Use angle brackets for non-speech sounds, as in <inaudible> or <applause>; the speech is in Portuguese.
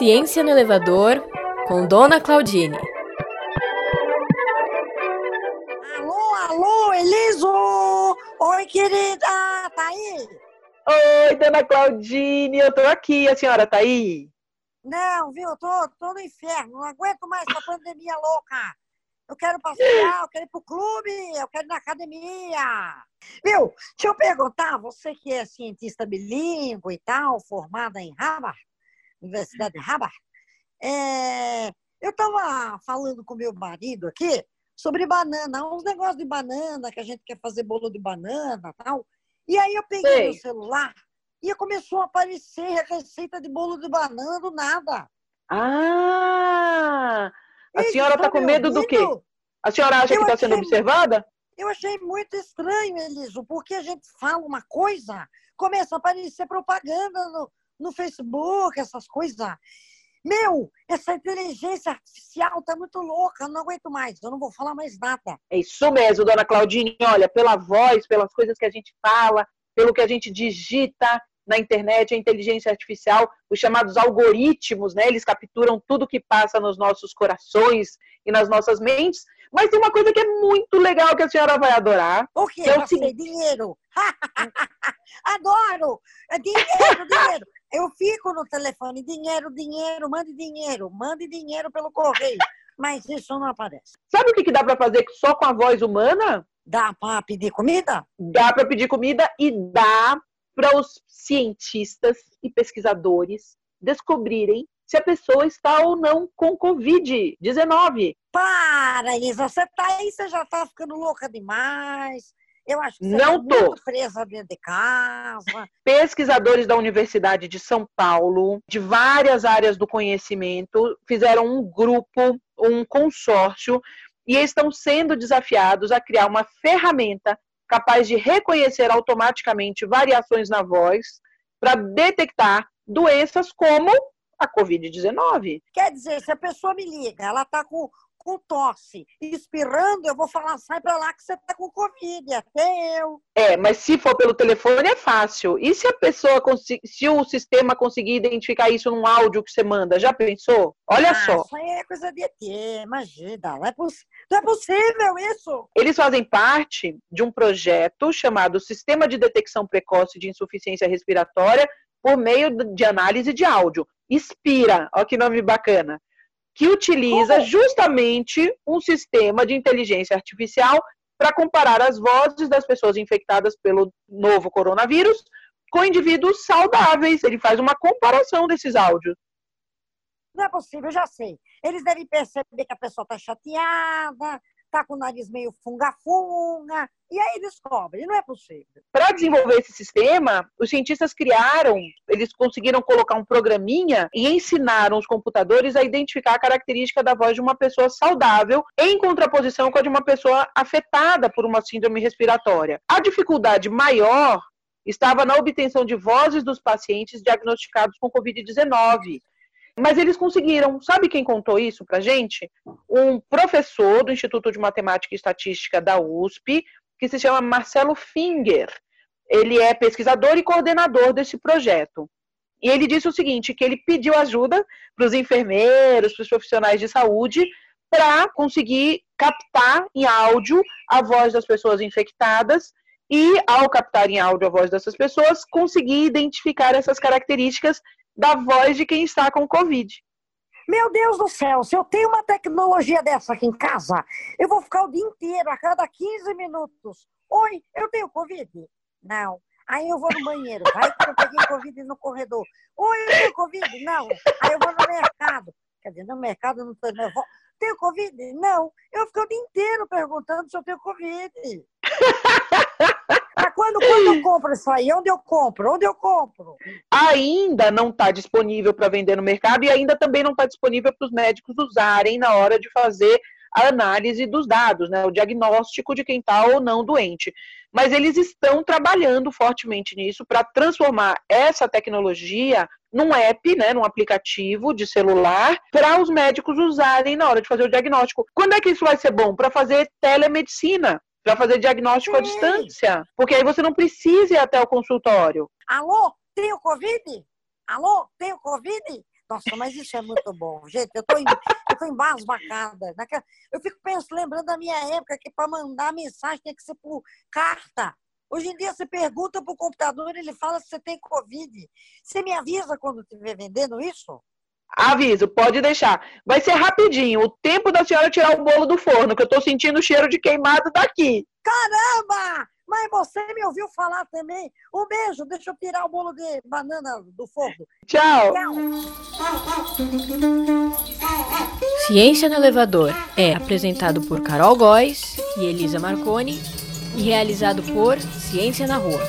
Ciência no Elevador, com Dona Claudine. Alô, alô, Eliso! Oi, querida, tá aí? Oi, Dona Claudine, eu tô aqui, a senhora tá aí? Não, viu, eu tô, tô no inferno, não aguento mais essa pandemia louca. Eu quero passear, eu quero ir pro clube, eu quero ir na academia. Viu, deixa eu perguntar, você que é cientista bilíngue e tal, formada em Harvard, Universidade de Harvard, é, eu estava falando com meu marido aqui sobre banana, uns negócios de banana, que a gente quer fazer bolo de banana e tal. E aí eu peguei meu celular e começou a aparecer a receita de bolo de banana do nada. Ah! A senhora estão tá com me medo do quê? A senhora acha que está sendo observada? Eu achei muito estranho, Eliso, porque a gente fala uma coisa, começa a aparecer propaganda no, no Facebook, essas coisas. Meu, essa inteligência artificial tá muito louca, eu não aguento mais, eu não vou falar mais nada. É isso mesmo, Dona Claudine. Olha, pela voz, pelas coisas que a gente fala, pelo que a gente digita na internet, a inteligência artificial, os chamados algoritmos, né? Eles capturam tudo que passa nos nossos corações e nas nossas mentes. Mas tem uma coisa que é muito legal que a senhora vai adorar. O quê? É o seguinte- dinheiro. <laughs> Adoro! É dinheiro, dinheiro. Eu fico no telefone, dinheiro, dinheiro, mande dinheiro, mande dinheiro pelo correio. Mas isso não aparece. Sabe o que, que dá para fazer só com a voz humana? Dá para pedir comida? Dá para pedir comida e dá para os cientistas e pesquisadores descobrirem se a pessoa está ou não com Covid-19. Para, Isa, você tá aí, você já tá ficando louca demais. Eu acho que você Não tá tô. presa dentro de casa. Pesquisadores da Universidade de São Paulo, de várias áreas do conhecimento, fizeram um grupo, um consórcio, e estão sendo desafiados a criar uma ferramenta capaz de reconhecer automaticamente variações na voz para detectar doenças como a Covid-19. Quer dizer, se a pessoa me liga, ela tá com, com tosse, espirrando, eu vou falar, sai pra lá que você tá com Covid, até eu. É, mas se for pelo telefone é fácil. E se a pessoa, se o sistema conseguir identificar isso num áudio que você manda, já pensou? Olha ah, só. Isso aí é coisa de ET, imagina. Não é, não é possível isso. Eles fazem parte de um projeto chamado Sistema de Detecção Precoce de Insuficiência Respiratória por meio de análise de áudio. Inspira, olha que nome bacana. Que utiliza Como? justamente um sistema de inteligência artificial para comparar as vozes das pessoas infectadas pelo novo coronavírus com indivíduos saudáveis. Ele faz uma comparação desses áudios. Não é possível, eu já sei. Eles devem perceber que a pessoa tá chateada, tá com o nariz meio funga-funga, e aí descobrem. Não é possível. Para desenvolver esse sistema, os cientistas criaram, eles conseguiram colocar um programinha e ensinaram os computadores a identificar a característica da voz de uma pessoa saudável em contraposição com a de uma pessoa afetada por uma síndrome respiratória. A dificuldade maior estava na obtenção de vozes dos pacientes diagnosticados com Covid-19. Mas eles conseguiram. Sabe quem contou isso pra gente? Um professor do Instituto de Matemática e Estatística da USP, que se chama Marcelo Finger. Ele é pesquisador e coordenador desse projeto. E ele disse o seguinte, que ele pediu ajuda para os enfermeiros, para os profissionais de saúde, para conseguir captar em áudio a voz das pessoas infectadas e, ao captar em áudio a voz dessas pessoas, conseguir identificar essas características da voz de quem está com Covid. Meu Deus do céu, se eu tenho uma tecnologia dessa aqui em casa, eu vou ficar o dia inteiro, a cada 15 minutos. Oi, eu tenho Covid? Não. Aí eu vou no banheiro, vai que eu peguei Covid no corredor. Oi, eu tenho Covid? Não. Aí eu vou no mercado. Quer dizer, no mercado eu não tenho. Vou... Tenho Covid? Não. Eu fico o dia inteiro perguntando se eu tenho Covid. <laughs> Quando, quando eu compro isso aí? Onde eu compro? Onde eu compro? ainda não está disponível para vender no mercado e ainda também não está disponível para os médicos usarem na hora de fazer a análise dos dados, né, o diagnóstico de quem está ou não doente. Mas eles estão trabalhando fortemente nisso para transformar essa tecnologia num app, né, num aplicativo de celular, para os médicos usarem na hora de fazer o diagnóstico. Quando é que isso vai ser bom? Para fazer telemedicina, para fazer diagnóstico à Sim. distância, porque aí você não precisa ir até o consultório. Alô, tenho Covid? Alô, tenho Covid? Nossa, mas isso é muito bom. Gente, eu tô, em, eu tô embasbacada. Naquela, eu fico pensando, lembrando da minha época, que para mandar mensagem tem que ser por carta. Hoje em dia você pergunta para o computador, ele fala se você tem Covid. Você me avisa quando estiver vendendo isso? Aviso, pode deixar. Vai ser rapidinho. O tempo da senhora tirar o bolo do forno, que eu estou sentindo o cheiro de queimado daqui. Caramba! Mas você me ouviu falar também. Um beijo, deixa eu tirar o bolo de banana do forno. Tchau. Ciência no Elevador é apresentado por Carol Góes e Elisa Marconi e realizado por Ciência na Rua.